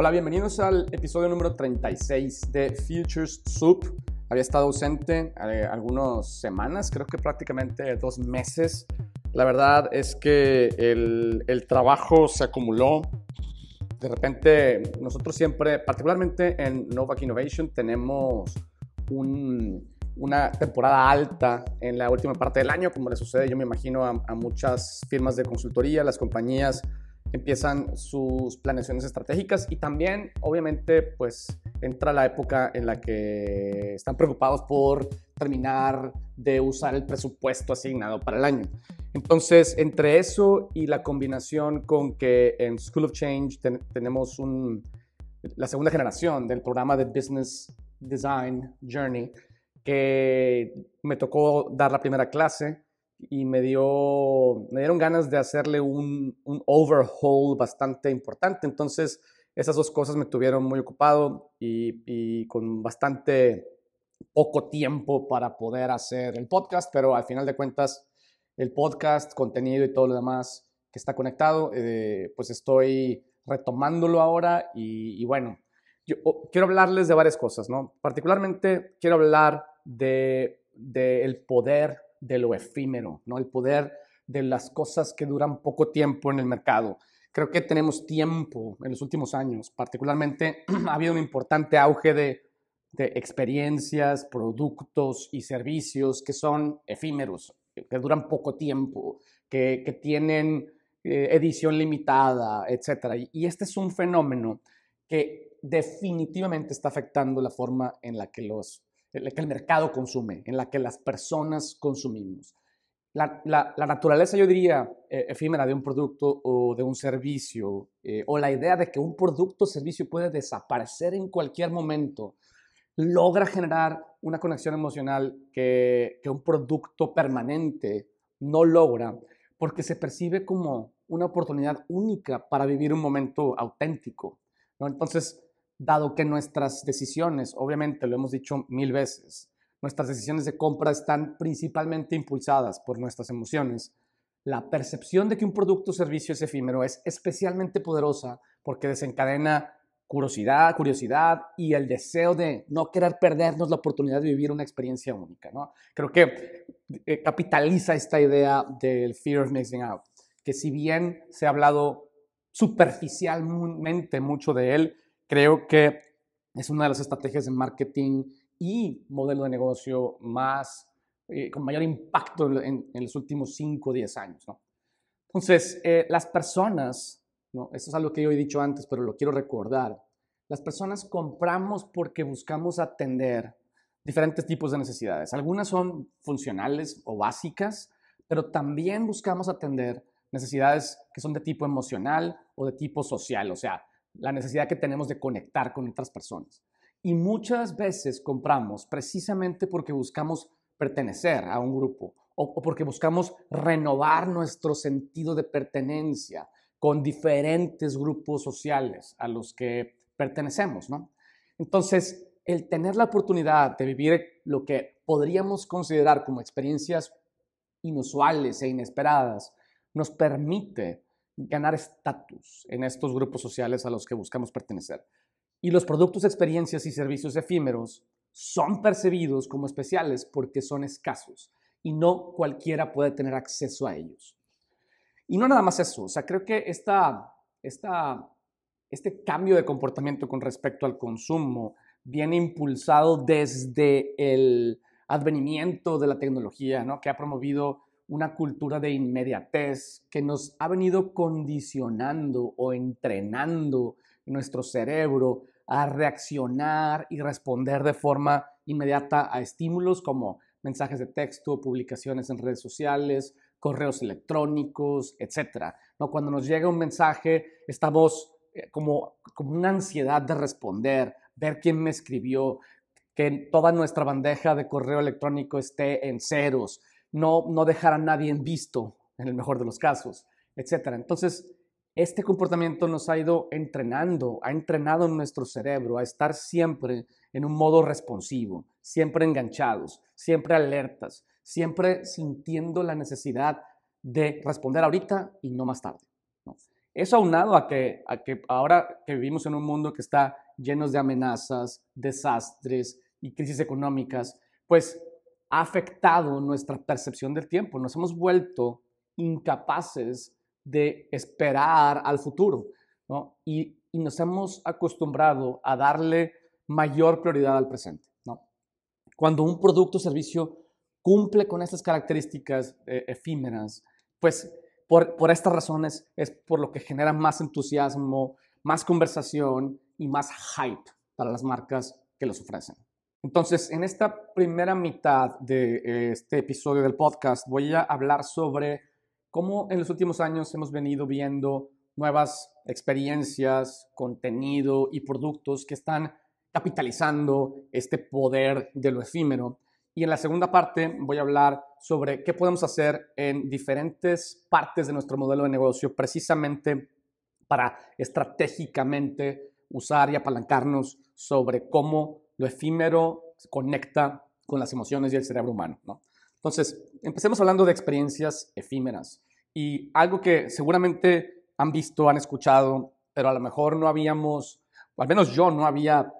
Hola, bienvenidos al episodio número 36 de Futures Soup. Había estado ausente eh, algunas semanas, creo que prácticamente dos meses. La verdad es que el, el trabajo se acumuló. De repente, nosotros siempre, particularmente en Novak Innovation, tenemos un, una temporada alta en la última parte del año, como le sucede, yo me imagino, a, a muchas firmas de consultoría, las compañías empiezan sus planeaciones estratégicas y también, obviamente, pues entra la época en la que están preocupados por terminar de usar el presupuesto asignado para el año. Entonces, entre eso y la combinación con que en School of Change tenemos un, la segunda generación del programa de Business Design Journey, que me tocó dar la primera clase y me, dio, me dieron ganas de hacerle un, un overhaul bastante importante. Entonces, esas dos cosas me tuvieron muy ocupado y, y, con bastante poco tiempo para poder hacer el podcast, pero al final de cuentas, el podcast, contenido y todo lo demás que está conectado, eh, pues estoy retomándolo ahora y, bueno, yo oh, quiero hablarles de varias cosas, ¿no? Particularmente quiero hablar de, de el poder de lo efímero, ¿no? El poder de las cosas que duran poco tiempo en el mercado. Creo que tenemos tiempo en los últimos años, particularmente ha habido un importante auge de, experiencias, productos y servicios que son efímeros, que duran poco tiempo, que, tienen eh, edición limitada, etc. Y, este es un fenómeno que definitivamente está afectando la forma en la que los la que el mercado consume, en la que las personas consumimos. La, naturaleza, yo diría, eh, efímera de un producto o de un servicio, eh, o la idea de que un producto o servicio puede desaparecer en cualquier momento, logra generar una conexión emocional que, que un producto permanente no logra, porque se percibe como una oportunidad única para vivir un momento auténtico. Entonces, dado que nuestras decisiones, obviamente lo hemos dicho mil veces, nuestras decisiones de compra están principalmente impulsadas por nuestras emociones, la percepción de que un producto o servicio es efímero es especialmente poderosa porque desencadena curiosidad, curiosidad y el deseo de no querer perdernos la oportunidad de vivir una experiencia única. ¿no? Creo que eh, capitaliza esta idea del fear of missing out, que si bien se ha hablado superficialmente mucho de él, Creo que es una de las estrategias de marketing y modelo de negocio más, eh, con mayor impacto en, los últimos 5 o 10 años. ¿no? Entonces, eh, las personas, ¿no? esto es algo que yo he dicho antes, pero lo quiero recordar, las personas compramos porque buscamos atender diferentes tipos de necesidades. Algunas son funcionales o básicas, pero también buscamos atender necesidades que son de tipo emocional o de tipo social, o sea, la necesidad que tenemos de conectar con otras personas. Y muchas veces compramos precisamente porque buscamos pertenecer a un grupo o, porque buscamos renovar nuestro sentido de pertenencia con diferentes grupos sociales a los que pertenecemos, ¿no? Entonces, el tener la oportunidad de vivir lo que podríamos considerar como experiencias inusuales e inesperadas nos permite ganar estatus en estos grupos sociales a los que buscamos pertenecer. Y los productos, experiencias y servicios efímeros son percibidos como especiales porque son escasos y no cualquiera puede tener acceso a ellos. Y no nada más eso, o sea, creo que esta, esta, este cambio de comportamiento con respecto al consumo viene impulsado desde el advenimiento de la tecnología, ¿no? que ha promovido una cultura de inmediatez que nos ha venido condicionando o entrenando nuestro cerebro a reaccionar y responder de forma inmediata a estímulos como mensajes de texto, publicaciones en redes sociales, correos electrónicos, etc. ¿No? Cuando nos llega un mensaje, estamos eh, como, como una ansiedad de responder, ver quién me escribió, que toda nuestra bandeja de correo electrónico esté en ceros, no, no dejar a nadie en visto, en el mejor de los casos, etc. Entonces, este comportamiento nos ha ido entrenando, ha entrenado nuestro cerebro a estar siempre en un modo responsivo, siempre enganchados, siempre alertas, siempre sintiendo la necesidad de responder ahorita y no más tarde. Eso aunado a que, a que ahora que vivimos en un mundo que está lleno de amenazas, desastres y crisis económicas, pues ha afectado nuestra percepción del tiempo. Nos hemos vuelto incapaces de esperar al futuro ¿no? y, nos hemos acostumbrado a darle mayor prioridad al presente. Cuando un producto o servicio cumple con estas características eh, efímeras, pues por, por estas razones es por lo que genera más entusiasmo, más conversación y más hype para las marcas que los ofrecen. Entonces, en esta primera mitad de eh, este episodio del podcast voy a hablar sobre cómo en los últimos años hemos venido viendo nuevas experiencias, contenido y productos que están capitalizando este poder de lo efímero. Y en la segunda parte voy a hablar sobre qué podemos hacer en diferentes partes de nuestro modelo de negocio precisamente para estratégicamente usar y apalancarnos sobre cómo lo efímero conecta con las emociones y el cerebro humano. Entonces, empecemos hablando de experiencias efímeras. Y algo que seguramente han visto, han escuchado, pero a lo mejor no habíamos, o al menos yo no había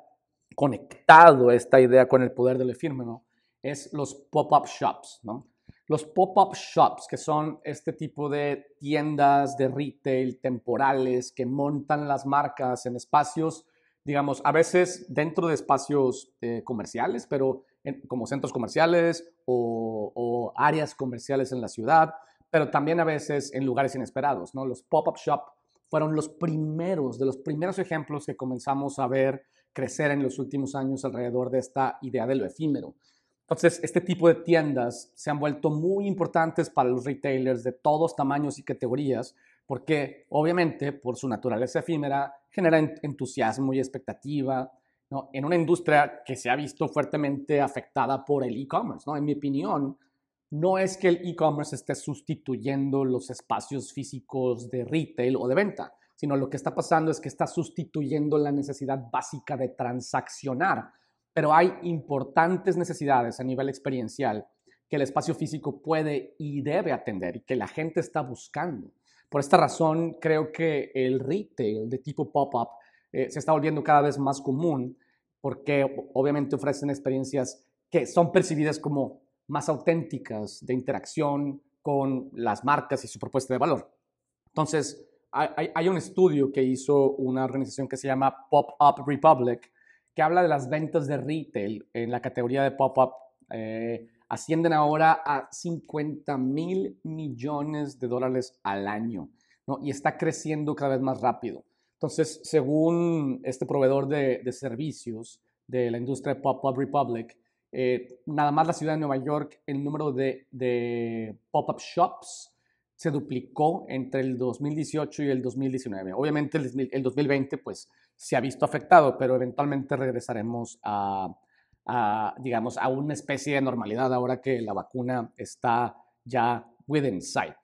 conectado esta idea con el poder del efímero, es los pop-up shops. ¿no? Los pop-up shops, que son este tipo de tiendas de retail temporales que montan las marcas en espacios digamos, a veces dentro de espacios eh, comerciales, pero como centros comerciales o, áreas comerciales en la ciudad, pero también a veces en lugares inesperados, ¿no? Los pop-up shop fueron los primeros, de los primeros ejemplos que comenzamos a ver crecer en los últimos años alrededor de esta idea de lo efímero. Entonces, este tipo de tiendas se han vuelto muy importantes para los retailers de todos tamaños y categorías, porque obviamente por su naturaleza efímera genera entusiasmo y expectativa ¿no? en una industria que se ha visto fuertemente afectada por el e-commerce. ¿no? En mi opinión, no es que el e-commerce esté sustituyendo los espacios físicos de retail o de venta, sino lo que está pasando es que está sustituyendo la necesidad básica de transaccionar. Pero hay importantes necesidades a nivel experiencial que el espacio físico puede y debe atender y que la gente está buscando. Por esta razón, creo que el retail de tipo pop-up eh, se está volviendo cada vez más común porque obviamente ofrecen experiencias que son percibidas como más auténticas de interacción con las marcas y su propuesta de valor. Entonces, hay, un estudio que hizo una organización que se llama Pop-Up Republic, que habla de las ventas de retail en la categoría de pop-up. Eh, ascienden ahora a 50 mil millones de dólares al año, ¿no? Y está creciendo cada vez más rápido. Entonces, según este proveedor de, servicios de la industria Pop-Up Republic, eh, nada más la ciudad de Nueva York, el número de, de pop-up shops se duplicó entre el 2018 y el 2019. Obviamente el, el 2020 pues se ha visto afectado, pero eventualmente regresaremos a, digamos, a una especie de normalidad ahora que la vacuna está ya within sight.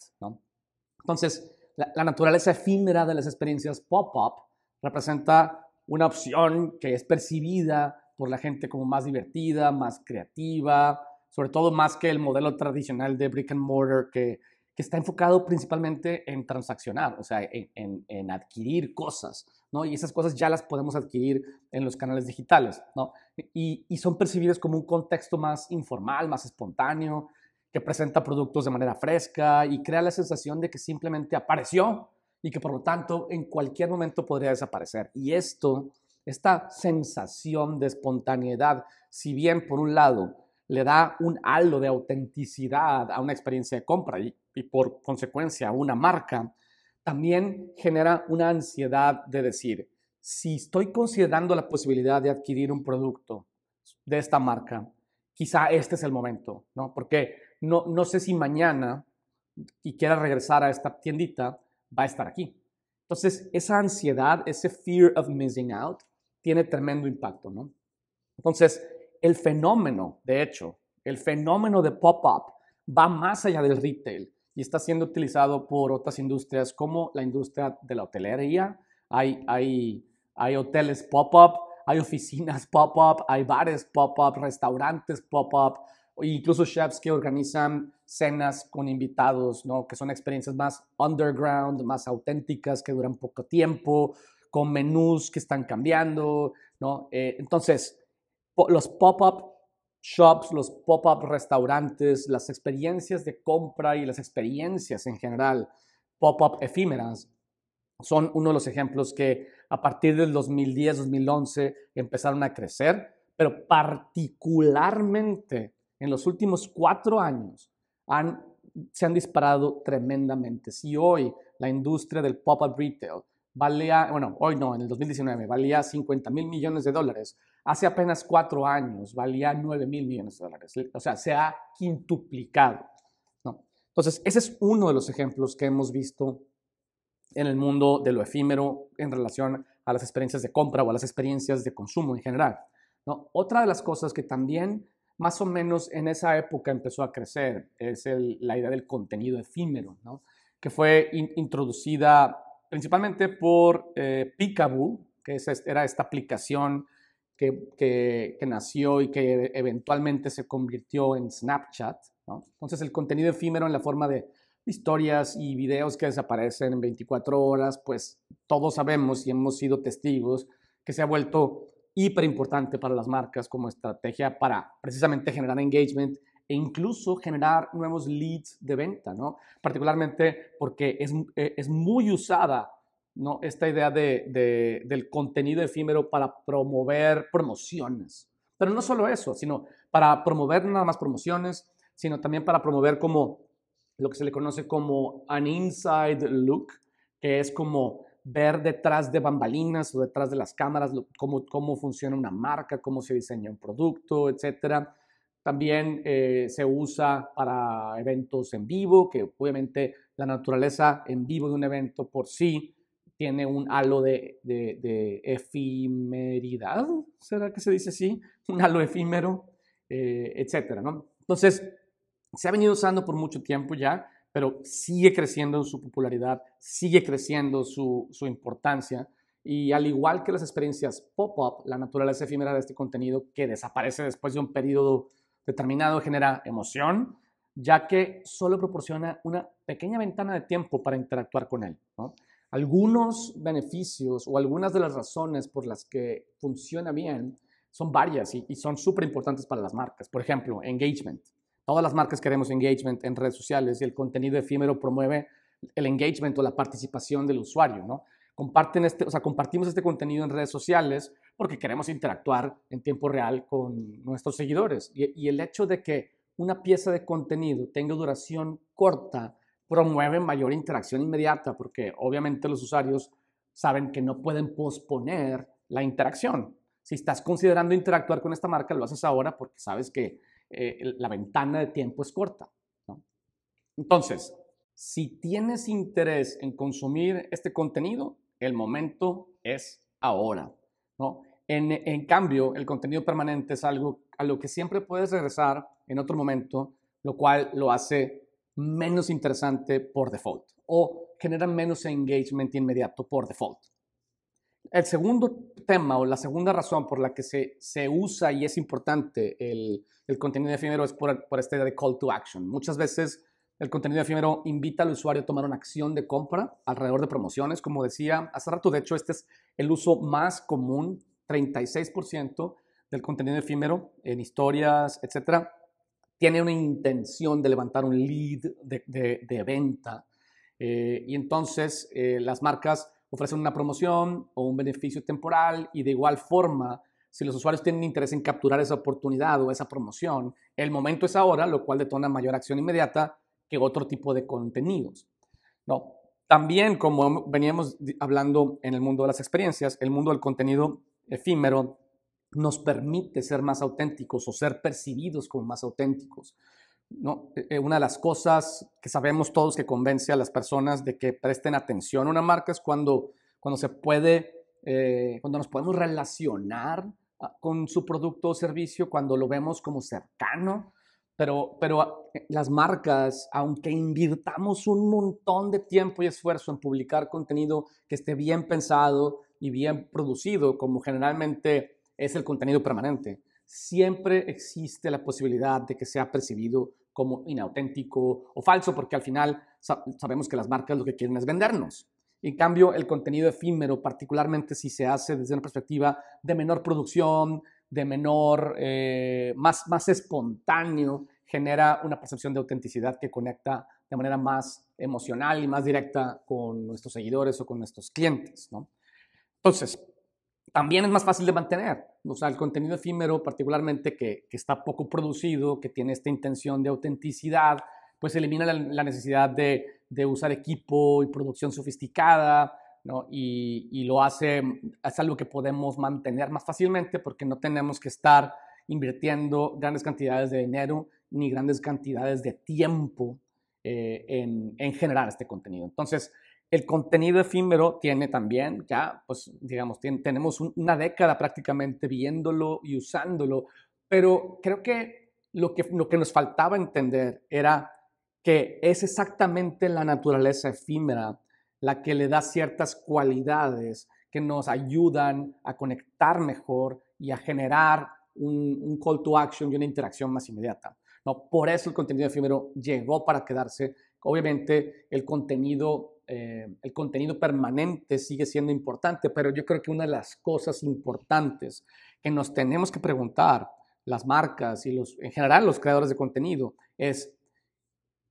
Entonces, la, naturaleza efímera de las experiencias pop-up representa una opción que es percibida por la gente como más divertida, más creativa, sobre todo más que el modelo tradicional de brick and mortar que, que está enfocado principalmente en transaccionar, o sea, en, en, adquirir cosas, ¿no? Y esas cosas ya las podemos adquirir en los canales digitales, ¿no? Y, y son percibidas como un contexto más informal, más espontáneo, que presenta productos de manera fresca y crea la sensación de que simplemente apareció y que por lo tanto en cualquier momento podría desaparecer. Y esto, esta sensación de espontaneidad, si bien por un lado le da un halo de autenticidad a una experiencia de compra y, por consecuencia a una marca, también genera una ansiedad de decir, si estoy considerando la posibilidad de adquirir un producto de esta marca, quizá este es el momento, ¿no? Porque no, no sé si mañana y quiera regresar a esta tiendita, va a estar aquí. Entonces, esa ansiedad, ese fear of missing out, tiene tremendo impacto, ¿no? Entonces, el fenómeno, de hecho, el fenómeno de pop-up va más allá del retail y está siendo utilizado por otras industrias como la industria de la hotelería. Hay, hay, hay hoteles pop-up, hay oficinas pop-up, hay bares pop-up, restaurantes pop-up, incluso chefs que organizan cenas con invitados, ¿no? Que son experiencias más underground, más auténticas, que duran poco tiempo, con menús que están cambiando, ¿no? Eh, entonces, los pop-up shops, los pop-up restaurantes, las experiencias de compra y las experiencias en general, pop-up efímeras, son uno de los ejemplos que a partir del 2010-2011 empezaron a crecer, pero particularmente en los últimos cuatro años han, se han disparado tremendamente. Si hoy la industria del pop-up retail valía, bueno, hoy no, en el 2019 valía 50 mil millones de dólares, hace apenas cuatro años valía 9 mil millones de dólares. O sea, se ha quintuplicado. ¿no? Entonces, ese es uno de los ejemplos que hemos visto en el mundo de lo efímero en relación a las experiencias de compra o a las experiencias de consumo en general. ¿no? Otra de las cosas que también más o menos en esa época empezó a crecer es la idea del contenido efímero, ¿no? que fue introducida principalmente por eh, que era esta aplicación que, nació y que eventualmente se convirtió en Snapchat. Entonces el contenido efímero en la forma de historias y videos que desaparecen en 24 horas, pues todos sabemos y hemos sido testigos que se ha vuelto hiper importante para las marcas como estrategia para precisamente generar engagement e incluso generar nuevos leads de venta, ¿no? Particularmente porque es, eh, es muy usada, ¿no? Esta idea de, del contenido efímero para promover promociones. Pero no solo eso, sino para promover nada más promociones, sino también para promover como lo que se le conoce como an inside look, que es como ver detrás de bambalinas o detrás de las cámaras cómo, cómo funciona una marca, cómo se diseña un producto, etc. También eh, se usa para eventos en vivo, que obviamente la naturaleza en vivo de un evento por sí tiene un halo de, de, ¿será que se dice así? Un halo efímero, eh, etcétera. Entonces, se ha venido usando por mucho tiempo ya, pero sigue creciendo su popularidad, sigue creciendo su, importancia. Y al igual que las experiencias pop-up, la naturaleza efímera de este contenido que desaparece después de un periodo determinado genera emoción, ya que solo proporciona una pequeña ventana de tiempo para interactuar con él. Algunos beneficios o algunas de las razones por las que funciona bien son varias y, y son súper importantes para las marcas. Por ejemplo, engagement. Todas las marcas queremos engagement en redes sociales y el contenido efímero promueve el engagement o la participación del usuario, ¿no? Comparten este, o sea, compartimos este contenido en redes sociales porque queremos interactuar en tiempo real con nuestros seguidores. Y, el hecho de que una pieza de contenido tenga duración corta promueve mayor interacción inmediata porque obviamente los usuarios saben que no pueden posponer la interacción. Si estás considerando interactuar con esta marca, lo haces ahora porque sabes que eh, la ventana de tiempo es corta. Entonces, si tienes interés en consumir este contenido, el momento es ahora. ¿no? En, en, cambio, el contenido permanente es algo a lo que siempre puedes regresar en otro momento, lo cual lo hace menos interesante por default o genera menos engagement inmediato por default. El segundo tema o la segunda razón por la que se, se usa y es importante el, el contenido efímero es por, por esta idea de call to action. Muchas veces el contenido efímero invita al usuario a tomar una acción de compra alrededor de promociones. Como decía hace rato, de hecho, este es el uso más común, 36% del contenido efímero en historias, etcétera, tiene una intención de levantar un lead de, venta. Eh, y entonces eh, las marcas ofrecen una promoción o un beneficio temporal y de igual forma si los usuarios tienen interés en capturar esa oportunidad o esa promoción, el momento es ahora, lo cual detona mayor acción inmediata que otro tipo de contenidos. ¿no? También, como veníamos hablando en el mundo de las experiencias, el mundo del contenido efímero nos permite ser más auténticos o ser percibidos como más auténticos. ¿no? E, e, una de las cosas que sabemos todos que convence a las personas de que presten atención a una marca es cuando, cuando se puede, eh, cuando nos podemos relacionar Ah, con su producto o servicio cuando lo vemos como cercano, pero, pero ah, eh, las marcas, aunque invirtamos un montón de tiempo y esfuerzo en publicar contenido que esté bien pensado y bien producido, como generalmente es el contenido permanente, siempre existe la posibilidad de que sea percibido como inauténtico o falso, porque al final sabemos que las marcas lo que quieren es vendernos. En cambio, el contenido efímero, particularmente si se hace desde una perspectiva de menor producción, de menor, eh, más, más espontáneo, genera una percepción de autenticidad que conecta de manera más emocional y más directa con nuestros seguidores o con nuestros clientes. ¿no? Entonces, también es más fácil de mantener. O sea, el contenido efímero, particularmente que, está poco producido, que tiene esta intención de autenticidad, pues elimina la, necesidad de, usar equipo y producción sofisticada, ¿no? Y, y, lo hace, es algo que podemos mantener más fácilmente porque no tenemos que estar invirtiendo grandes cantidades de dinero ni grandes cantidades de tiempo eh, en, en, generar este contenido. Entonces, el contenido efímero tiene también, ya, pues, digamos, tenemos una década prácticamente viéndolo y usándolo, pero creo que lo, que lo que nos faltaba entender era que es exactamente la naturaleza efímera la que le da ciertas cualidades que nos ayudan a conectar mejor y a generar un, call to action y una interacción más inmediata. ¿no? Por eso el contenido efímero llegó para quedarse. Obviamente el contenido, eh, el contenido permanente sigue siendo importante, pero yo creo que una de las cosas importantes que nos tenemos que preguntar las marcas y los, en general los creadores de contenido es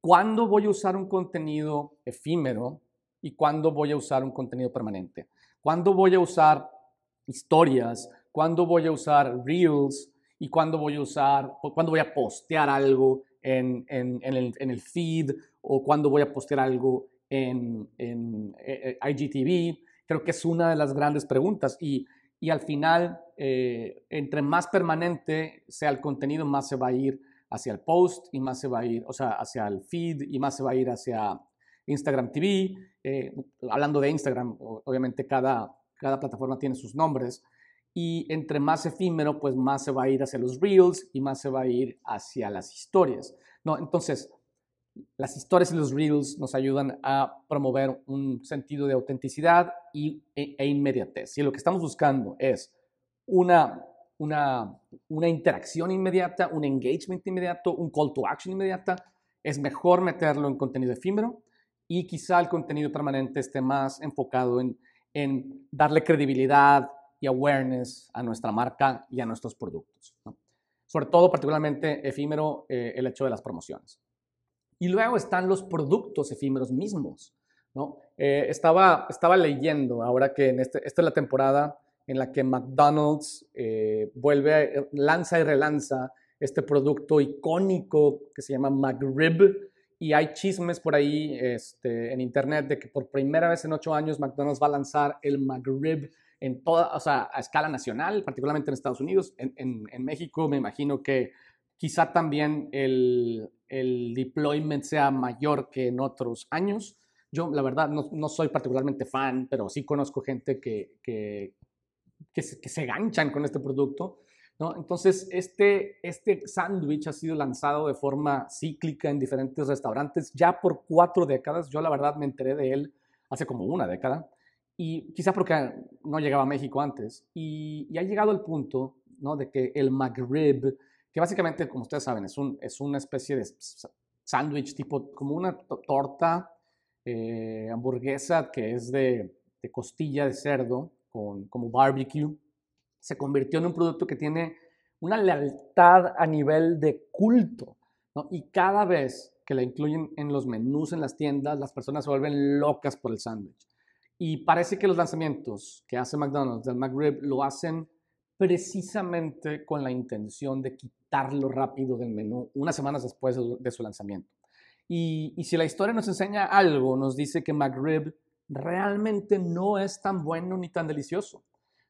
cuándo voy a usar un contenido efímero y cuándo voy a usar un contenido permanente. ¿Cuándo voy a usar historias cuándo voy a usar Reels y cuándo voy a usar, cuándo voy a postear algo en, en, el, feed o cuándo voy a postear algo en, eh, eh, IGTV. Creo que es una de las grandes preguntas y, y al final, eh, entre más permanente sea el contenido, más se va a ir hacia el post y más se va a ir, o sea, hacia el feed y más se va a ir hacia Instagram TV. hablando de Instagram, obviamente cada, cada plataforma tiene sus nombres, y entre más efímero, pues más se va a ir hacia los reels y más se va a ir hacia las historias. ¿no? Entonces, las historias y los reels nos ayudan a promover un sentido de autenticidad y, e, e inmediatez. Y lo que estamos buscando es una, una, una interacción inmediata, un engagement inmediato, un call to action inmediata. Es mejor meterlo en contenido efímero y quizá el contenido permanente esté más enfocado en, en darle credibilidad, y awareness a nuestra marca y a nuestros productos. Sobre todo, particularmente efímero, eh, el hecho de las promociones. Y luego están los productos efímeros mismos. ¿no? Eh, estaba, estaba leyendo ahora que este, esta es la temporada en la que McDonald's eh, vuelve, lanza y relanza este producto icónico que se llama McRib. Y hay chismes por ahí este, en internet de que por primera vez en ocho años McDonald's va a lanzar el McRib en toda, o sea, a escala nacional, particularmente en Estados Unidos. En, en, México me imagino que quizá también el, el, deployment sea mayor que en otros años. Yo, la verdad, no, no soy particularmente fan, pero sí conozco gente que, que, que, se, que se ganchan con este producto. ¿no? Entonces, este, este sándwich ha sido lanzado de forma cíclica en diferentes restaurantes ya por cuatro décadas. Yo, la verdad, me enteré de él hace como una década y quizá porque no llegaba a México antes. Y, ha llegado el punto ¿no? de que el McRib, que básicamente, como ustedes saben, es, un, es una especie de sándwich tipo, como una torta eh, hamburguesa que es de, costilla de cerdo con como barbecue, se convirtió en un producto que tiene una lealtad a nivel de culto. ¿no? Y cada vez que la incluyen en los menús en las tiendas, las personas se vuelven locas por el sándwich. Y parece que los lanzamientos que hace McDonald's del McRib lo hacen precisamente con la intención de quitarlo rápido del menú unas semanas después de su lanzamiento. Y, si la historia nos enseña algo, nos dice que McRib realmente no es tan bueno ni tan delicioso.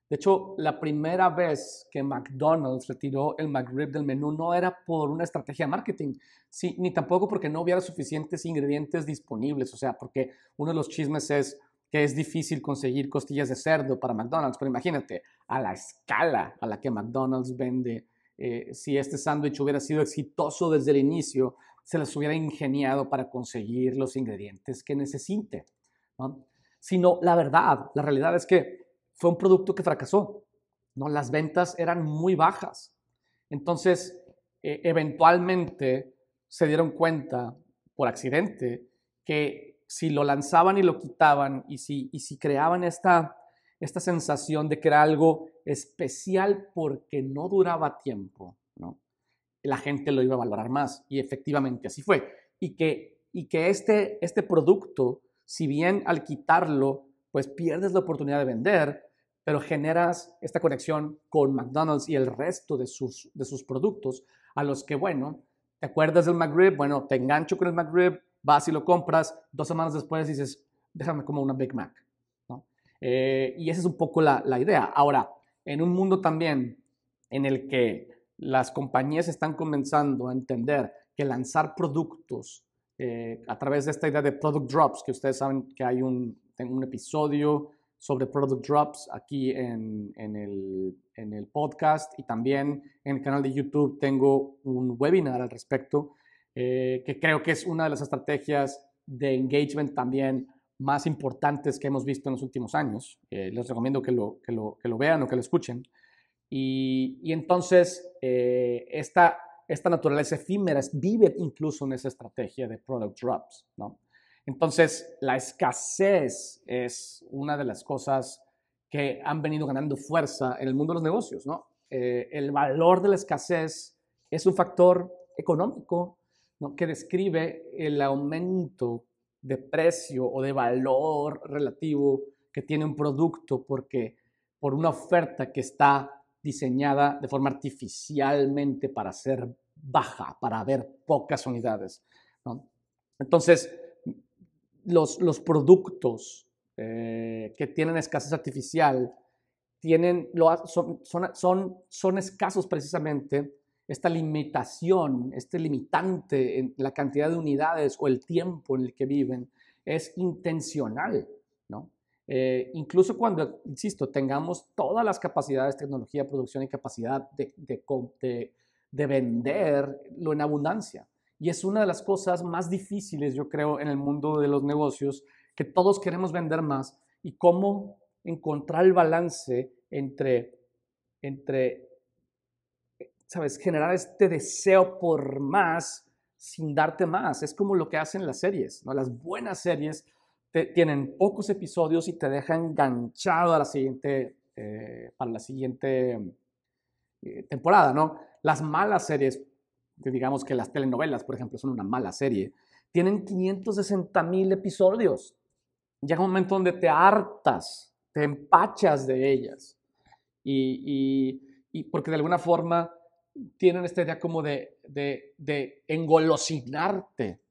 De hecho, la primera vez que McDonald's retiró el McRib del menú no era por una estrategia de marketing, sí, ni tampoco porque no hubiera suficientes ingredientes disponibles. O sea, porque uno de los chismes es, que es difícil conseguir costillas de cerdo para McDonald's, pero imagínate, a la escala a la que McDonald's vende, eh, si este sándwich hubiera sido exitoso desde el inicio, se les hubiera ingeniado para conseguir los ingredientes que necesite. ¿no? Sino, la verdad, la realidad es que fue un producto que fracasó. ¿no? Las ventas eran muy bajas. Entonces, e, eventualmente se dieron cuenta por accidente que si lo lanzaban y lo quitaban y si, y si creaban esta, esta sensación de que era algo especial porque no duraba tiempo, ¿no? la gente lo iba a valorar más y efectivamente así fue. Y que, y que este, este producto, si bien al quitarlo, pues pierdes la oportunidad de vender, pero generas esta conexión con McDonald's y el resto de sus, de sus productos, a los que, bueno, ¿te acuerdas del McRib? Bueno, te engancho con el McRib, vas y lo compras, dos semanas después dices, déjame como una Big Mac. Eh, y esa es un poco la, la idea. Ahora, en un mundo también en el que las compañías están comenzando a entender que lanzar productos eh, a través de esta idea de product drops, que ustedes saben que hay un, tengo un episodio sobre product drops aquí en, en, el, en, el, podcast y también en el canal de YouTube tengo un webinar al respecto, eh, que creo que es una de las estrategias de engagement también más importantes que hemos visto en los últimos años. Eh, les recomiendo que lo, que, lo, que lo vean o que lo escuchen. Y, y entonces eh, esta, esta naturaleza efímera vive incluso en esa estrategia de product drops, ¿no? Entonces, la escasez es una de las cosas que han venido ganando fuerza en el mundo de los negocios, ¿no? Eh, el valor de la escasez es un factor económico que describe el aumento de precio o de valor relativo que tiene un producto porque por una oferta que está diseñada de forma artificialmente para ser baja, para haber pocas unidades. Entonces, los, los productos eh, que tienen escasez artificial tienen, lo, son, son, son, escasos precisamente esta limitación, este limitante en la cantidad de unidades o el tiempo en el que viven es intencional, ¿no? Eh, incluso cuando, insisto, tengamos todas las capacidades, tecnología, producción y capacidad de, de, de, venderlo en abundancia. Y es una de las cosas más difíciles, yo creo, en el mundo de los negocios, que todos queremos vender más y cómo encontrar el balance entre, entre ¿sabes?, generar este deseo por más sin darte más. Es como lo que hacen las series, ¿no? Las buenas series tienen pocos episodios y te dejan enganchado a la siguiente, eh, para la siguiente eh, temporada, ¿no? Las malas series, digamos que las telenovelas, por ejemplo, son una mala serie, tienen 560 mil episodios. Llega un momento donde te hartas, te empachas de ellas. Y, y, porque de alguna forma tienen esta idea como de, de, de engolosinarte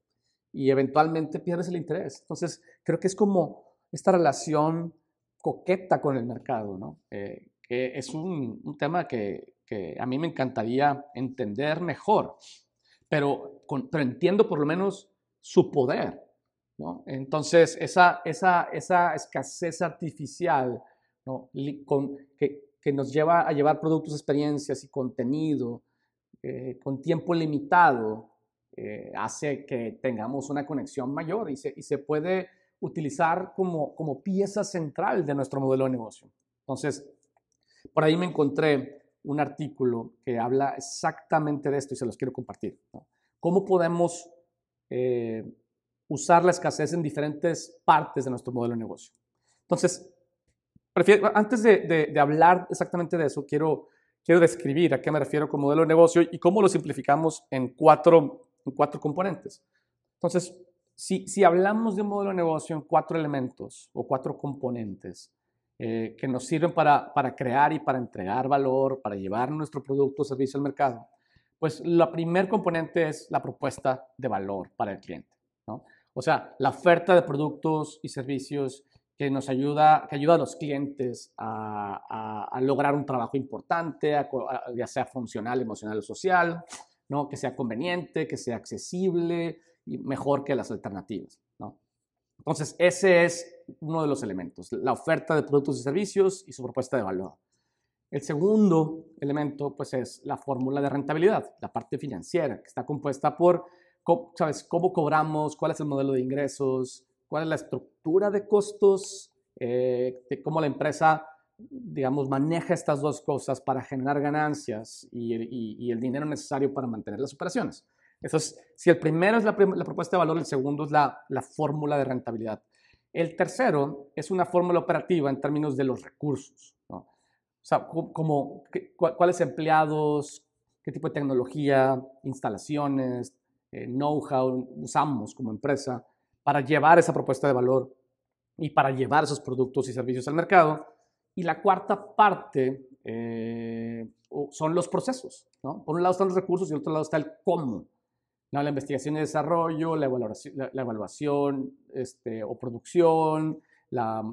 y eventualmente pierdes el interés. Entonces, creo que es como esta relación coqueta con el mercado, ¿no? Eh, que es un, un tema que, que, a mí me encantaría entender mejor, pero, pero entiendo por lo menos su poder, ¿no? Entonces, esa, esa, esa escasez artificial, ¿no? Con, que, que, nos lleva a llevar productos, experiencias y contenido eh, con tiempo limitado, eh, hace que tengamos una conexión mayor y se, y se puede utilizar como, como pieza central de nuestro modelo de negocio. Entonces, por ahí me encontré un artículo que habla exactamente de esto y se los quiero compartir. ¿Cómo podemos eh, usar la escasez en diferentes partes de nuestro modelo de negocio? Entonces, antes de, de, de, hablar exactamente de eso, quiero, quiero describir a qué me refiero con modelo de negocio y cómo lo simplificamos en cuatro en cuatro componentes. Entonces, si, si hablamos de un modelo de negocio en cuatro elementos o cuatro componentes eh, que nos sirven para, para crear y para entregar valor, para llevar nuestro producto o servicio al mercado, pues la primer componente es la propuesta de valor para el cliente. ¿no? O sea, la oferta de productos y servicios que nos ayuda, que ayuda a los clientes a, a, lograr un trabajo importante, ya sea funcional, emocional o social, ¿no? que sea conveniente, que sea accesible y mejor que las alternativas. ¿no? Entonces, ese es uno de los elementos, la oferta de productos y servicios y su propuesta de valor. El segundo elemento, pues, es la fórmula de rentabilidad, la parte financiera, que está compuesta por, ¿sabes?, cómo cobramos, cuál es el modelo de ingresos, cuál es la estructura de costos, eh, cómo la empresa digamos, maneja estas dos cosas para generar ganancias y, el dinero necesario para mantener las operaciones. Eso si el primero es la, propuesta de valor, el segundo es la, fórmula de rentabilidad. El tercero es una fórmula operativa en términos de los recursos. O sea, cuáles empleados, qué tipo de tecnología, instalaciones, eh, know-how usamos como empresa para llevar esa propuesta de valor y para llevar esos productos y servicios al mercado. Y la cuarta parte eh, son los procesos. Por un lado están los recursos y por otro lado está el cómo. ¿no? La investigación y desarrollo, la evaluación, la, este, o producción,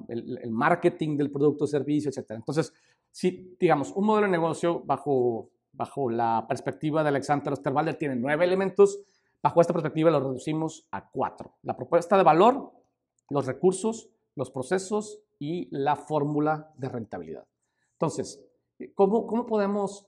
el, marketing del producto o servicio, etc. Entonces, si, digamos, un modelo de negocio bajo, bajo la perspectiva de Alexander Osterwalder tiene nueve elementos, bajo esta perspectiva lo reducimos a cuatro. La propuesta de valor, los recursos, los procesos y la fórmula de rentabilidad. Entonces, ¿cómo, cómo podemos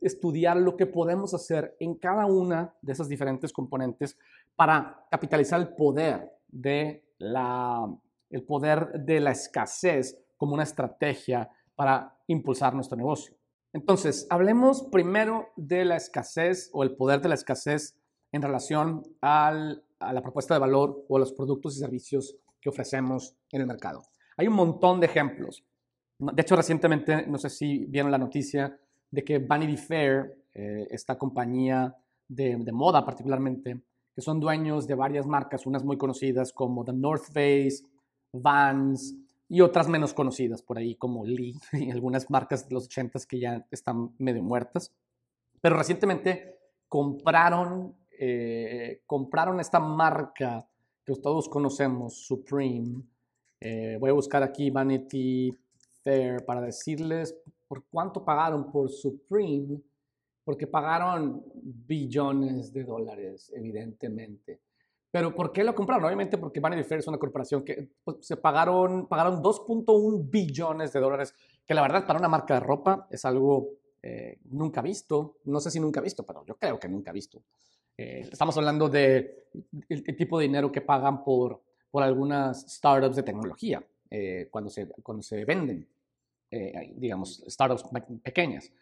estudiar lo que podemos hacer en cada una de esas diferentes componentes para capitalizar el poder de la, el poder de la escasez como una estrategia para impulsar nuestro negocio. Entonces, hablemos primero de la escasez o el poder de la escasez en relación a la propuesta de valor o a los productos y servicios que ofrecemos en el mercado. Hay un montón de ejemplos. De hecho, recientemente, no sé si vieron la noticia de que Vanity Fair, eh, esta compañía de, moda particularmente, que son dueños de varias marcas, unas muy conocidas como The North Face, Vans y otras menos conocidas por ahí como Lee y algunas marcas de los 80 que ya están medio muertas. Pero recientemente compraron, eh, compraron esta marca que todos conocemos, Supreme. Eh, voy a buscar aquí Vanity Fair para decirles por cuánto pagaron por Supreme, porque pagaron billones de dólares, evidentemente. Pero ¿por qué lo compraron? Obviamente porque Vanity Fair es una corporación que pues, se pagaron, pagaron 2.1 billones de dólares, que la verdad para una marca de ropa es algo eh, nunca visto. No sé si nunca visto, pero yo creo que nunca visto. Eh, estamos hablando de el, tipo de dinero que pagan por, por algunas startups de tecnología eh, cuando, se, cuando se venden, eh, digamos, startups pequeñas.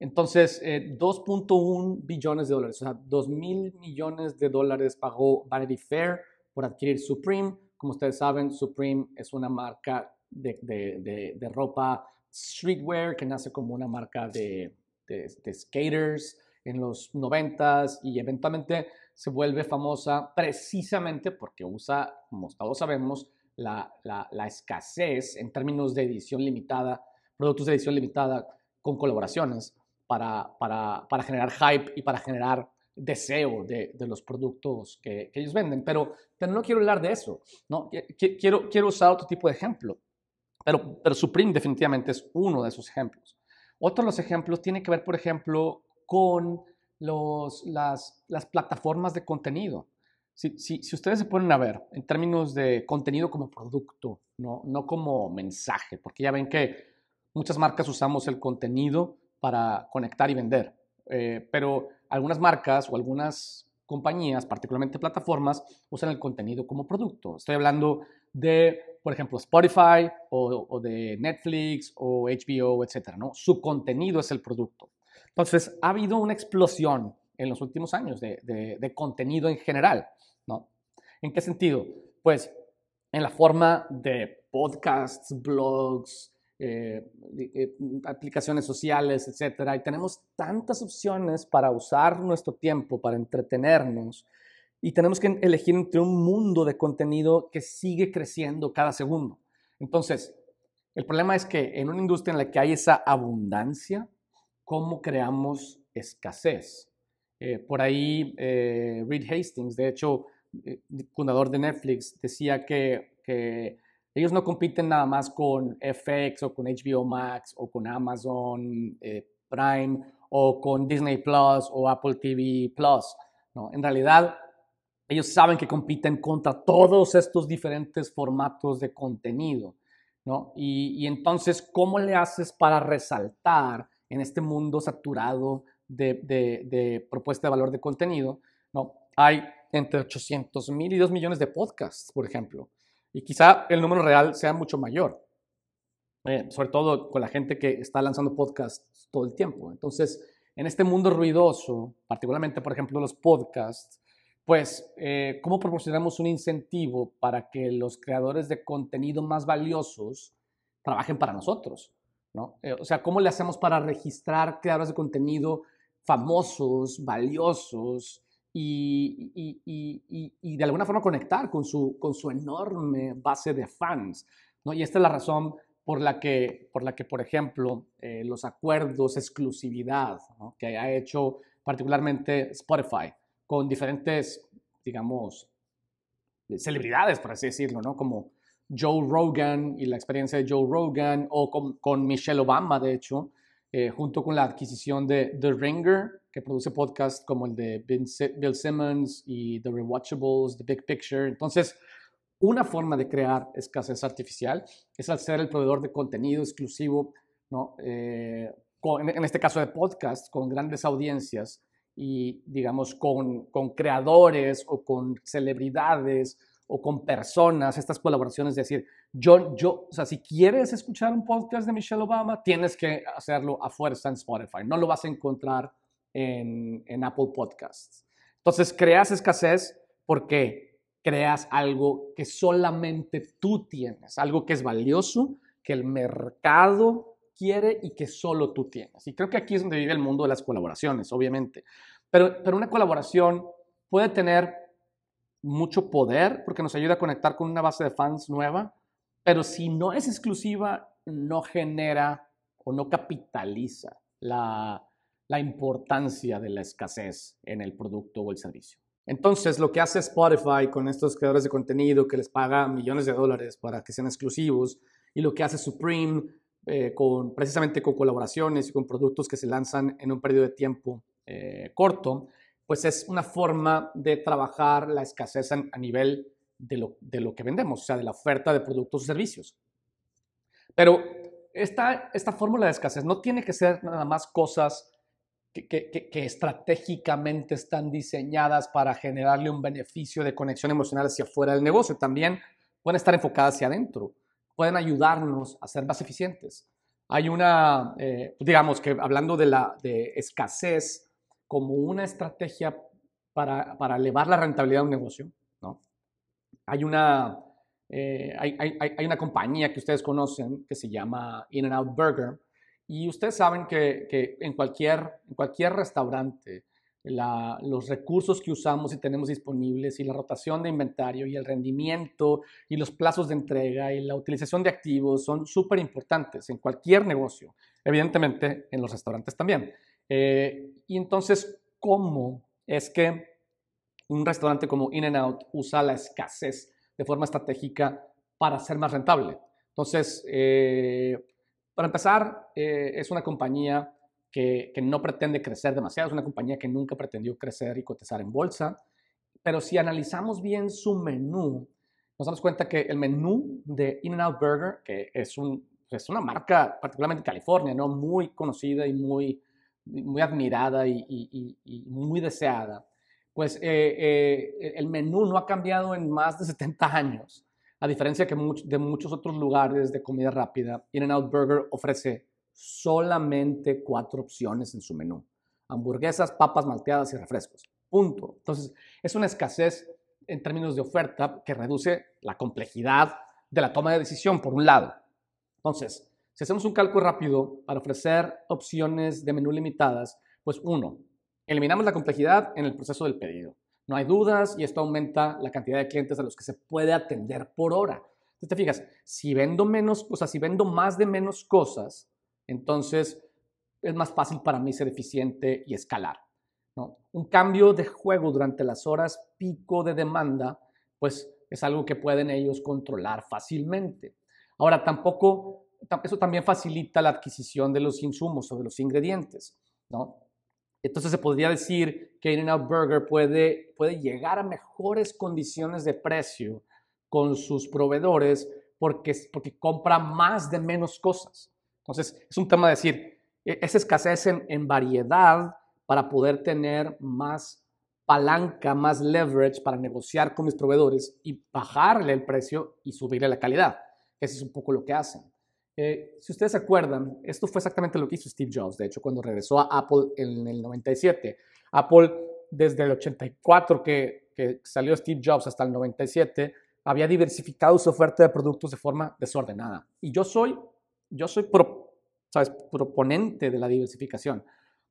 Entonces, 2.1 billones de dólares, o sea, 2 mil millones de dólares pagó Vanity Fair por adquirir Supreme. Como ustedes saben, Supreme es una marca de, de, de, ropa streetwear que nace como una marca de, de skaters en los noventas y eventualmente se vuelve famosa precisamente porque usa, como todos sabemos, la, la, escasez en términos de edición limitada, productos de edición limitada con colaboraciones para, para, para generar hype y para generar deseo de, de los productos que, que, ellos venden. Pero, pero no quiero hablar de eso, ¿no? Quiero, quiero usar otro tipo de ejemplo. Pero, pero Supreme definitivamente es uno de esos ejemplos. Otro de los ejemplos tiene que ver, por ejemplo, con los, las, las, plataformas de contenido. Si, si, si, ustedes se ponen a ver en términos de contenido como producto, no, no como mensaje, porque ya ven que muchas marcas usamos el contenido para conectar y vender, eh, pero algunas marcas o algunas compañías, particularmente plataformas, usan el contenido como producto. Estoy hablando de, por ejemplo, Spotify o, o de Netflix o HBO, etcétera, ¿no? Su contenido es el producto. Entonces, ha habido una explosión en los últimos años de, contenido en general, ¿no? ¿En qué sentido? Pues en la forma de podcasts, blogs, eh, eh, aplicaciones sociales, etcétera. Y tenemos tantas opciones para usar nuestro tiempo, para entretenernos. Y tenemos que elegir entre un mundo de contenido que sigue creciendo cada segundo. Entonces, el problema es que en una industria en la que hay esa abundancia, cómo creamos escasez. Eh, por ahí eh, Reed Hastings, de hecho, eh, fundador de Netflix, decía que, ellos no compiten nada más con FX o con HBO Max o con Amazon Prime o con Disney Plus o Apple TV Plus. ¿no? En realidad, ellos saben que compiten contra todos estos diferentes formatos de contenido. ¿no? Y, y entonces, ¿cómo le haces para resaltar en este mundo saturado de, propuesta de valor de contenido, ¿no? Hay entre 800 mil y 2 millones de podcasts, por ejemplo. Y quizá el número real sea mucho mayor, eh, sobre todo con la gente que está lanzando podcasts todo el tiempo. Entonces, en este mundo ruidoso, particularmente, por ejemplo, los podcasts, pues, eh, ¿cómo proporcionamos un incentivo para que los creadores de contenido más valiosos trabajen para nosotros? ¿No? Eh, o sea, ¿cómo le hacemos para registrar creadores de contenido famosos, valiosos y, y, de alguna forma conectar con su, con su enorme base de fans? ¿no? Y esta es la razón por la que, por, la que, por ejemplo, eh, los acuerdos, exclusividad que ha hecho particularmente Spotify con diferentes, digamos, celebridades, por así decirlo, ¿no? Como Joe Rogan y la experiencia de Joe Rogan, o con, Michelle Obama, de hecho, eh, junto con la adquisición de The Ringer, que produce podcasts como el de Bill Simmons y The Rewatchables, The Big Picture. Entonces, una forma de crear escasez artificial es al ser el proveedor de contenido exclusivo, ¿no? Eh, en, este caso de podcast, con grandes audiencias y, digamos, con, con creadores o con celebridades o con personas, estas colaboraciones, es decir, yo, yo, o sea, si quieres escuchar un podcast de Michelle Obama, tienes que hacerlo a fuerza en Spotify, no lo vas a encontrar en, en Apple Podcasts. Entonces, creas escasez porque creas algo que solamente tú tienes, algo que es valioso, que el mercado quiere y que solo tú tienes. Y creo que aquí es donde vive el mundo de las colaboraciones, obviamente. Pero, pero una colaboración puede tener mucho poder porque nos ayuda a conectar con una base de fans nueva, pero si no es exclusiva, no genera o no capitaliza la, la importancia de la escasez en el producto o el servicio. Entonces, lo que hace Spotify con estos creadores de contenido que les paga millones de dólares para que sean exclusivos y lo que hace Supreme eh, con, precisamente con colaboraciones y con productos que se lanzan en un periodo de tiempo eh, corto, pues es una forma de trabajar la escasez a, nivel de lo, de lo, que vendemos, o sea, de la oferta de productos o servicios. Pero esta, esta fórmula de escasez no tiene que ser nada más cosas que, que, estratégicamente están diseñadas para generarle un beneficio de conexión emocional hacia afuera del negocio. También pueden estar enfocadas hacia adentro, pueden ayudarnos a ser más eficientes. Hay una, eh, digamos que hablando de la de escasez, como una estrategia para, para elevar la rentabilidad de un negocio. ¿no? Hay, una, eh, hay, hay, hay, una compañía que ustedes conocen que se llama In and Out Burger y ustedes saben que, que en, cualquier, cualquier restaurante la, los recursos que usamos y tenemos disponibles y la rotación de inventario y el rendimiento y los plazos de entrega y la utilización de activos son súper importantes en cualquier negocio, evidentemente en los restaurantes también. Eh, y entonces, ¿cómo es que un restaurante como In-N-Out usa la escasez de forma estratégica para ser más rentable? Entonces, eh, para empezar, eh, es una compañía que, que, no pretende crecer demasiado, es una compañía que nunca pretendió crecer y cotizar en bolsa, pero si analizamos bien su menú, nos damos cuenta que el menú de In-N-Out Burger, que es, un, es una marca particularmente en California, ¿no? muy conocida y muy muy admirada y, muy deseada, pues eh, eh, el menú no ha cambiado en más de 70 años. A diferencia que de muchos otros lugares de comida rápida, In-N-Out Burger ofrece solamente cuatro opciones en su menú. Hamburguesas, papas malteadas y refrescos. Punto. Entonces, es una escasez en términos de oferta que reduce la complejidad de la toma de decisión, por un lado. Entonces, si hacemos un cálculo rápido para ofrecer opciones de menú limitadas, pues uno, eliminamos la complejidad en el proceso del pedido. No hay dudas y esto aumenta la cantidad de clientes a los que se puede atender por hora. Entonces te fijas, si vendo menos, o sea, si vendo más de menos cosas, entonces es más fácil para mí ser eficiente y escalar. Un cambio de juego durante las horas pico de demanda, pues es algo que pueden ellos controlar fácilmente. Ahora, tampoco eso también facilita la adquisición de los insumos o de los ingredientes, ¿no? Entonces se podría decir que In-N-Out Burger puede, puede llegar a mejores condiciones de precio con sus proveedores porque, porque compra más de menos cosas. Entonces es un tema de decir, e, esa escasez en, en variedad para poder tener más palanca, más leverage para negociar con mis proveedores y bajarle el precio y subirle la calidad. Ese es un poco lo que hacen. Eh, si ustedes se acuerdan, esto fue exactamente lo que hizo Steve Jobs, de hecho, cuando regresó a Apple en el 97. Apple, desde el 84 que, que salió Steve Jobs hasta el 97, había diversificado su oferta de productos de forma desordenada. Y yo soy, yo soy ¿sabes? proponente de la diversificación,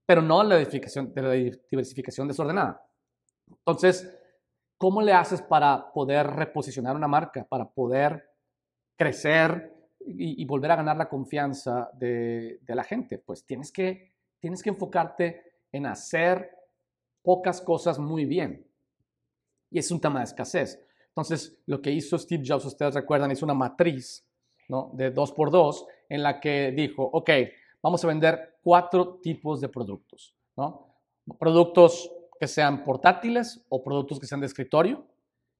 pero no la diversificación, de la diversificación desordenada. Entonces, ¿cómo le haces para poder reposicionar una marca, para poder crecer y, volver a ganar la confianza de, la gente? Pues tienes que, tienes que enfocarte en hacer pocas cosas muy bien. Y es un tema de escasez. Entonces, lo que hizo Steve Jobs, ustedes recuerdan, es una matriz ¿no? de dos por dos en la que dijo, ok, vamos a vender cuatro tipos de productos. ¿no? Productos que sean portátiles o productos que sean de escritorio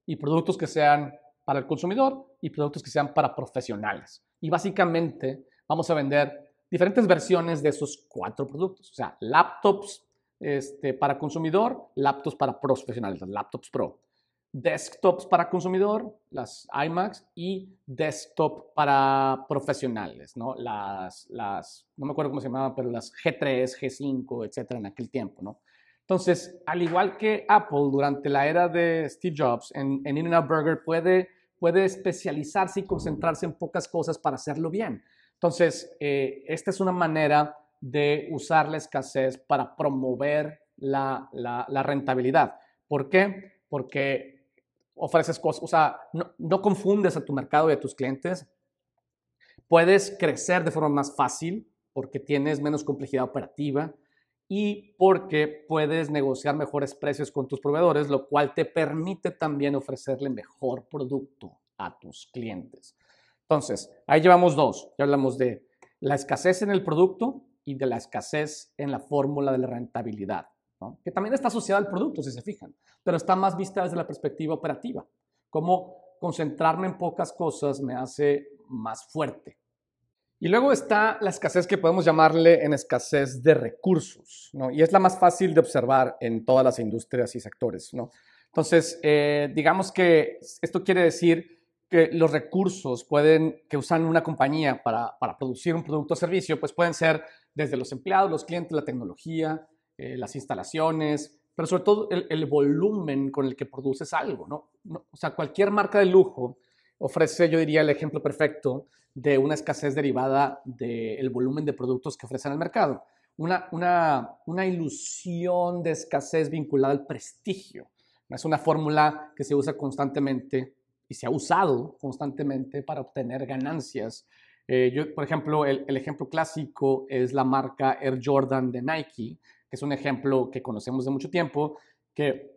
y productos que sean para el consumidor y productos que sean para profesionales. Y básicamente vamos a vender diferentes versiones de esos cuatro productos. O sea, laptops este, para consumidor, laptops para profesionales, laptops pro. Desktops para consumidor, las iMacs, y desktop para profesionales, ¿no? Las, las, no me acuerdo cómo se llamaban, pero las G3, G5, etcétera, en aquel tiempo, ¿no? Entonces, al igual que Apple durante la era de Steve Jobs, en, en In-N-Out Burger puede, puede especializarse y concentrarse en pocas cosas para hacerlo bien. Entonces, eh, esta es una manera de usar la escasez para promover la, la, rentabilidad. ¿Por qué? Porque ofreces cosas, o sea, no, no confundes a tu mercado y a tus clientes. Puedes crecer de forma más fácil porque tienes menos complejidad operativa y porque puedes negociar mejores precios con tus proveedores, lo cual te permite también ofrecerle mejor producto a tus clientes. Entonces, ahí llevamos dos. Ya hablamos de la escasez en el producto y de la escasez en la fórmula de la rentabilidad, que también está asociada al producto, si se fijan, pero está más vista desde la perspectiva operativa. Cómo concentrarme en pocas cosas me hace más fuerte. Y luego está la escasez que podemos llamarle en escasez de recursos, ¿no? Y es la más fácil de observar en todas las industrias y sectores, ¿no? Entonces, eh, digamos que esto quiere decir que los recursos pueden, que usan una compañía para, para, producir un producto o servicio, pues pueden ser desde los empleados, los clientes, la tecnología, eh, las instalaciones, pero sobre todo el, volumen con el que produces algo, ¿no? ¿no? O sea, cualquier marca de lujo ofrece, yo diría, el ejemplo perfecto de una escasez derivada del volumen de productos que ofrecen al mercado. Una, una, ilusión de escasez vinculada al prestigio. Es una fórmula que se usa constantemente y se ha usado constantemente para obtener ganancias. Eh, yo, por ejemplo, el, el, ejemplo clásico es la marca Air Jordan de Nike, que es un ejemplo que conocemos de mucho tiempo, que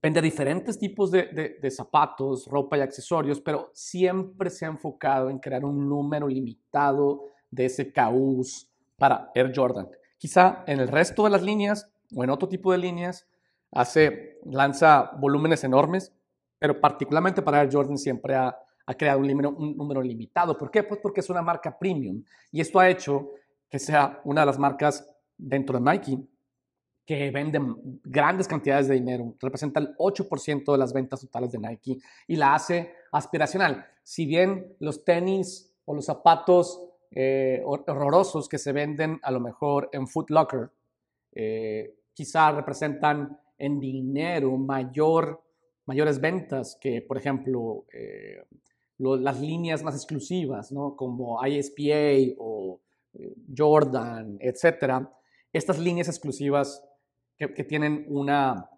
Vende diferentes tipos de, zapatos, ropa y accesorios, pero siempre se ha enfocado en crear un número limitado de SKUs para Air Jordan. Quizá en el resto de las líneas o en otro tipo de líneas hace, lanza volúmenes enormes, pero particularmente para Air Jordan siempre ha, creado un número, un número limitado. ¿Por qué? Pues porque es una marca premium y esto ha hecho que sea una de las marcas dentro de Nike que venden grandes cantidades de dinero, representa el 8% de las ventas totales de Nike y la hace aspiracional. Si bien los tenis o los zapatos eh, horrorosos que se venden a lo mejor en Foot Locker, eh, quizá representan en dinero mayor, mayores ventas que, por ejemplo, eh, las líneas más exclusivas, ¿no? como ISPA o Jordan, etc. Estas líneas exclusivas que, tienen una,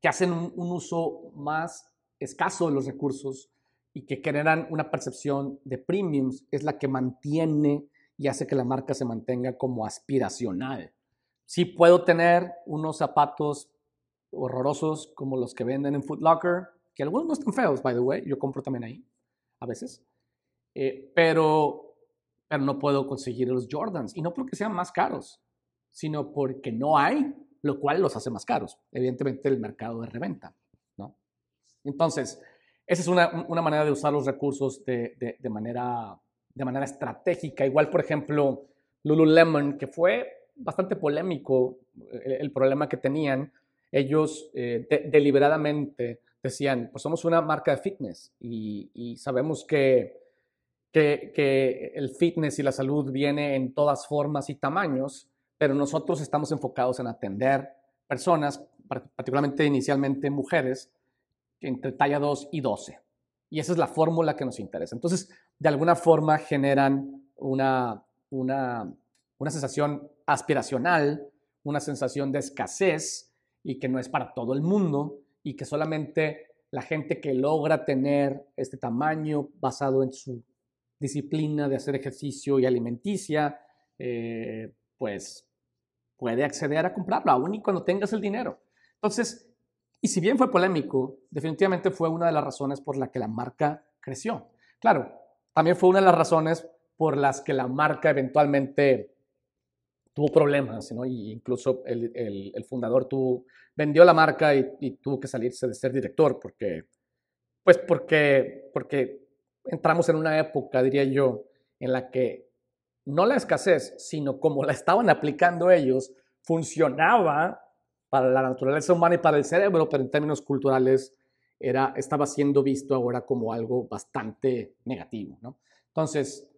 que hacen un, uso más escaso de los recursos y que generan una percepción de premiums, es la que mantiene y hace que la marca se mantenga como aspiracional. Sí puedo tener unos zapatos horrorosos como los que venden en Foot Locker, que algunos no están feos, by the way, yo compro también ahí, a veces, eh, pero, pero no puedo conseguir los Jordans, y no porque sean más caros, sino porque no hay lo cual los hace más caros. Evidentemente el mercado de reventa, ¿no? Entonces, esa es una, una manera de usar los recursos de, de, manera, de manera estratégica. Igual, por ejemplo, Lululemon, que fue bastante polémico el, problema que tenían. Ellos eh, deliberadamente decían, pues somos una marca de fitness y, y sabemos que, que, que el fitness y la salud viene en todas formas y tamaños, pero nosotros estamos enfocados en atender personas, particularmente inicialmente mujeres, entre talla 2 y 12. Y esa es la fórmula que nos interesa. Entonces, de alguna forma generan una, una, una sensación aspiracional, una sensación de escasez y que no es para todo el mundo y que solamente la gente que logra tener este tamaño basado en su disciplina de hacer ejercicio y alimenticia, eh, pues puede acceder a comprarlo, aún y cuando tengas el dinero. Entonces, y si bien fue polémico, definitivamente fue una de las razones por la que la marca creció. Claro, también fue una de las razones por las que la marca eventualmente tuvo problemas, ¿no? Y incluso el, fundador tuvo, vendió la marca y, tuvo que salirse de ser director porque, pues porque, porque entramos en una época, diría yo, en la que no la escasez, sino como la estaban aplicando ellos, funcionaba para la naturaleza humana y para el cerebro, pero en términos culturales era, estaba siendo visto ahora como algo bastante negativo. ¿no? Entonces,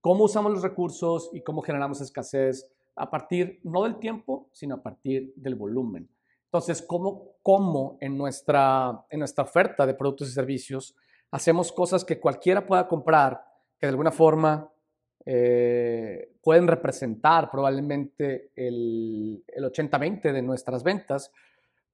¿cómo usamos los recursos y cómo generamos escasez? A partir no del tiempo, sino a partir del volumen. Entonces, ¿cómo, cómo en, nuestra, en nuestra oferta de productos y servicios hacemos cosas que cualquiera pueda comprar, que de alguna forma eh, pueden representar probablemente el, el 80-20 de nuestras ventas,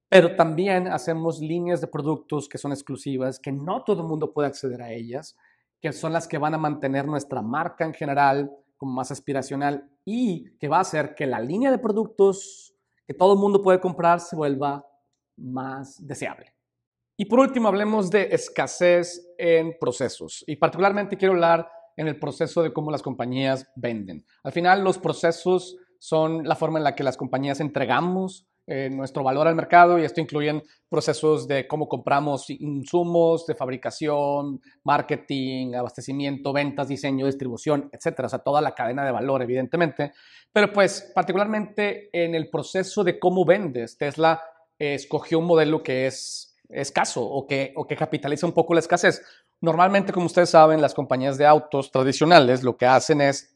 pero también hacemos líneas de productos que son exclusivas, que no todo el mundo puede acceder a ellas, que son las que van a mantener nuestra marca en general como más aspiracional y que va a hacer que la línea de productos que todo el mundo puede comprar se vuelva más deseable. Y por último, hablemos de escasez en procesos. Y particularmente quiero hablar en el proceso de cómo las compañías venden. Al final, los procesos son la forma en la que las compañías entregamos eh, nuestro valor al mercado y esto incluye procesos de cómo compramos insumos de fabricación, marketing, abastecimiento, ventas, diseño, distribución, etcétera, o sea, toda la cadena de valor, evidentemente. Pero pues particularmente en el proceso de cómo vendes, Tesla escogió un modelo que es escaso o que, o que capitaliza un poco la escasez. Normalmente, como ustedes saben, las compañías de autos tradicionales lo que hacen es,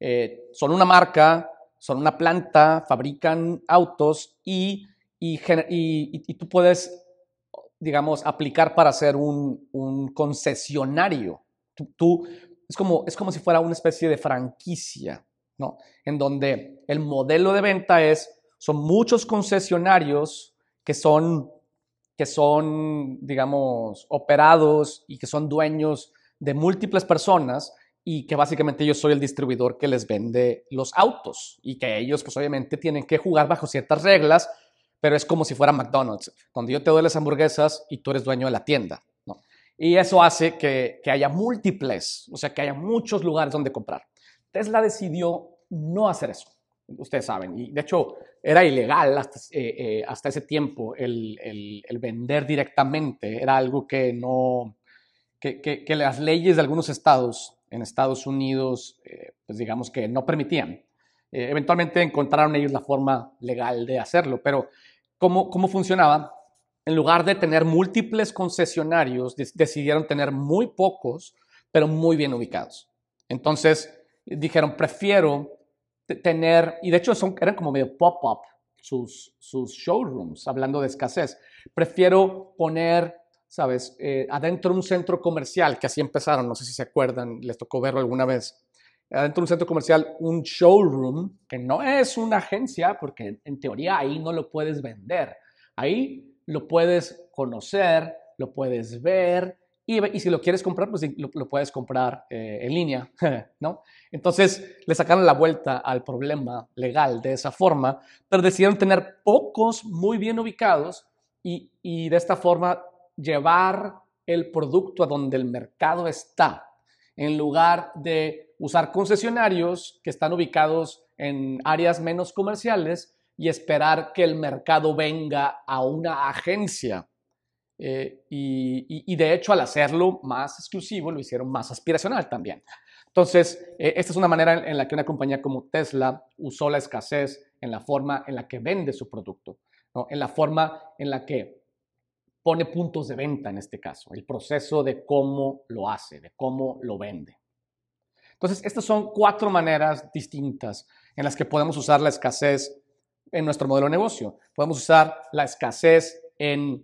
eh, son una marca, son una planta, fabrican autos y, y, y, tú puedes, digamos, aplicar para ser un, un concesionario. Tú, es, como, es como si fuera una especie de franquicia, ¿no? En donde el modelo de venta es, son muchos concesionarios que son que son, digamos, operados y que son dueños de múltiples personas y que básicamente yo soy el distribuidor que les vende los autos y que ellos pues obviamente tienen que jugar bajo ciertas reglas, pero es como si fuera McDonald's, donde yo te doy las hamburguesas y tú eres dueño de la tienda. Y eso hace que, que haya múltiples, o sea, que haya muchos lugares donde comprar. Tesla decidió no hacer eso ustedes saben. Y de hecho, era ilegal hasta, eh, eh, hasta ese tiempo el, el, vender directamente. Era algo que no. Que, las leyes de algunos estados en Estados Unidos, eh, pues digamos que no permitían. eventualmente encontraron ellos la forma legal de hacerlo, pero ¿cómo, cómo funcionaba? En lugar de tener múltiples concesionarios, decidieron tener muy pocos, pero muy bien ubicados. Entonces dijeron, prefiero tener, y de hecho son, eran como medio pop-up sus, sus showrooms, hablando de escasez. Prefiero poner, ¿sabes?, eh, adentro un centro comercial, que así empezaron, no sé si se acuerdan, les tocó verlo alguna vez. Adentro de un centro comercial, un showroom, que no es una agencia, porque en teoría ahí no lo puedes vender. Ahí lo puedes conocer, lo puedes ver, y, si lo quieres comprar, pues lo, puedes comprar eh, en línea, ¿no? Entonces le sacaron la vuelta al problema legal de esa forma, pero decidieron tener pocos muy bien ubicados y, y de esta forma llevar el producto a donde el mercado está, en lugar de usar concesionarios que están ubicados en áreas menos comerciales y esperar que el mercado venga a una agencia eh, y, de hecho, al hacerlo más exclusivo, lo hicieron más aspiracional también. Entonces, eh, esta es una manera en, la que una compañía como Tesla usó la escasez en la forma en la que vende su producto, en la forma en la que pone puntos de venta en este caso, el proceso de cómo lo hace, de cómo lo vende. Entonces, estas son cuatro maneras distintas en las que podemos usar la escasez en nuestro modelo de negocio. Podemos usar la escasez en,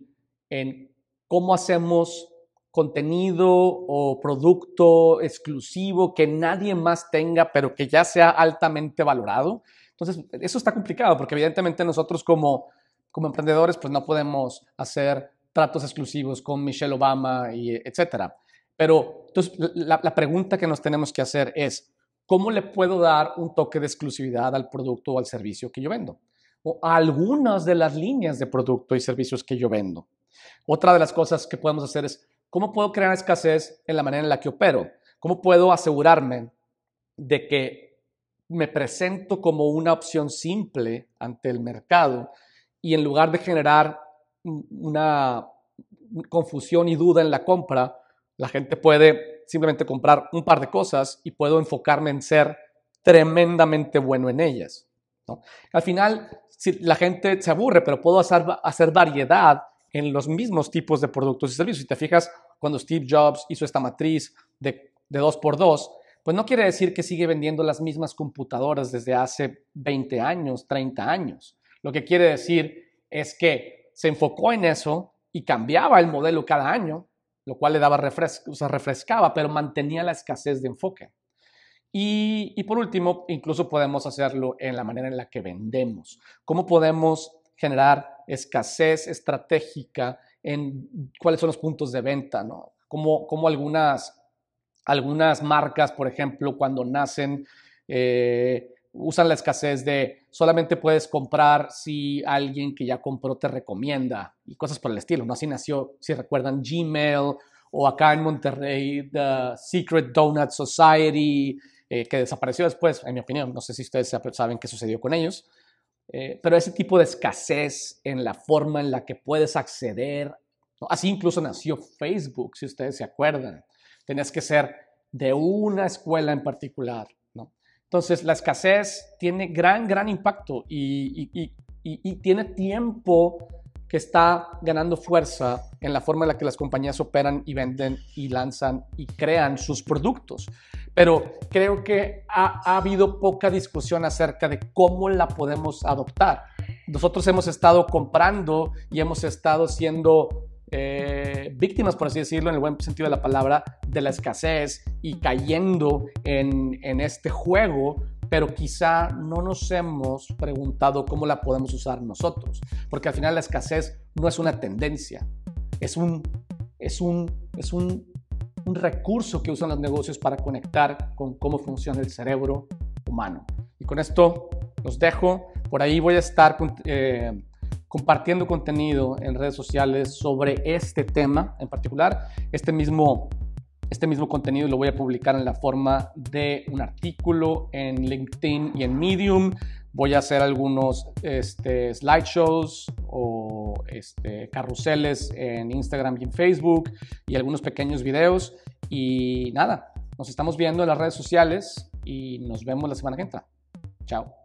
en cómo hacemos contenido o producto exclusivo que nadie más tenga, pero que ya sea altamente valorado. Entonces, eso está complicado porque evidentemente nosotros como, como emprendedores pues no podemos hacer tratos exclusivos con Michelle Obama y etcétera. Pero entonces la, la pregunta que nos tenemos que hacer es, ¿cómo le puedo dar un toque de exclusividad al producto o al servicio que yo vendo? O a algunas de las líneas de producto y servicios que yo vendo. Otra de las cosas que podemos hacer es, ¿Cómo puedo crear escasez en la manera en la que opero? ¿Cómo puedo asegurarme de que me presento como una opción simple ante el mercado y en lugar de generar una confusión y duda en la compra, la gente puede simplemente comprar un par de cosas y puedo enfocarme en ser tremendamente bueno en ellas. Al final, si la gente se aburre, pero puedo hacer, hacer variedad en los mismos tipos de productos y servicios. Si te fijas, cuando Steve Jobs hizo esta matriz de, de 2x2, pues no quiere decir que sigue vendiendo las mismas computadoras desde hace 20 años, 30 años. Lo que quiere decir es que se enfocó en eso y cambiaba el modelo cada año, lo cual le daba refresco, o sea, refrescaba, pero mantenía la escasez de enfoque. Y, y, por último, incluso podemos hacerlo en la manera en la que vendemos. ¿Cómo podemos generar escasez estratégica en cuáles son los puntos de venta, ¿no? Como, como algunas, algunas marcas, por ejemplo, cuando nacen, eh, usan la escasez de solamente puedes comprar si alguien que ya compró te recomienda y cosas por el estilo, ¿no? Así nació, si recuerdan, Gmail o acá en Monterrey, The Secret Donut Society, eh, que desapareció después, en mi opinión. No sé si ustedes saben qué sucedió con ellos. Eh, pero ese tipo de escasez en la forma en la que puedes acceder, así incluso nació Facebook, si ustedes se acuerdan. Tenías que ser de una escuela en particular. ¿no? Entonces, la escasez tiene gran, gran impacto y, y, y tiene tiempo que está ganando fuerza en la forma en la que las compañías operan y venden y lanzan y crean sus productos pero creo que ha, habido poca discusión acerca de cómo la podemos adoptar. Nosotros hemos estado comprando y hemos estado siendo eh, víctimas, por así decirlo, en el buen sentido de la palabra, de la escasez y cayendo en, en este juego, pero quizá no nos hemos preguntado cómo la podemos usar nosotros, porque al final la escasez no es una tendencia, es un, es un, es un un recurso que usan los negocios para conectar con cómo funciona el cerebro humano. Y con esto los dejo. Por ahí voy a estar eh, compartiendo contenido en redes sociales sobre este tema en particular. Este mismo, este mismo contenido lo voy a publicar en la forma de un artículo en LinkedIn y en Medium. Voy a hacer algunos este, slideshows o este, carruseles en Instagram y en Facebook y algunos pequeños videos. Y nada, nos estamos viendo en las redes sociales y nos vemos la semana que entra. Chao.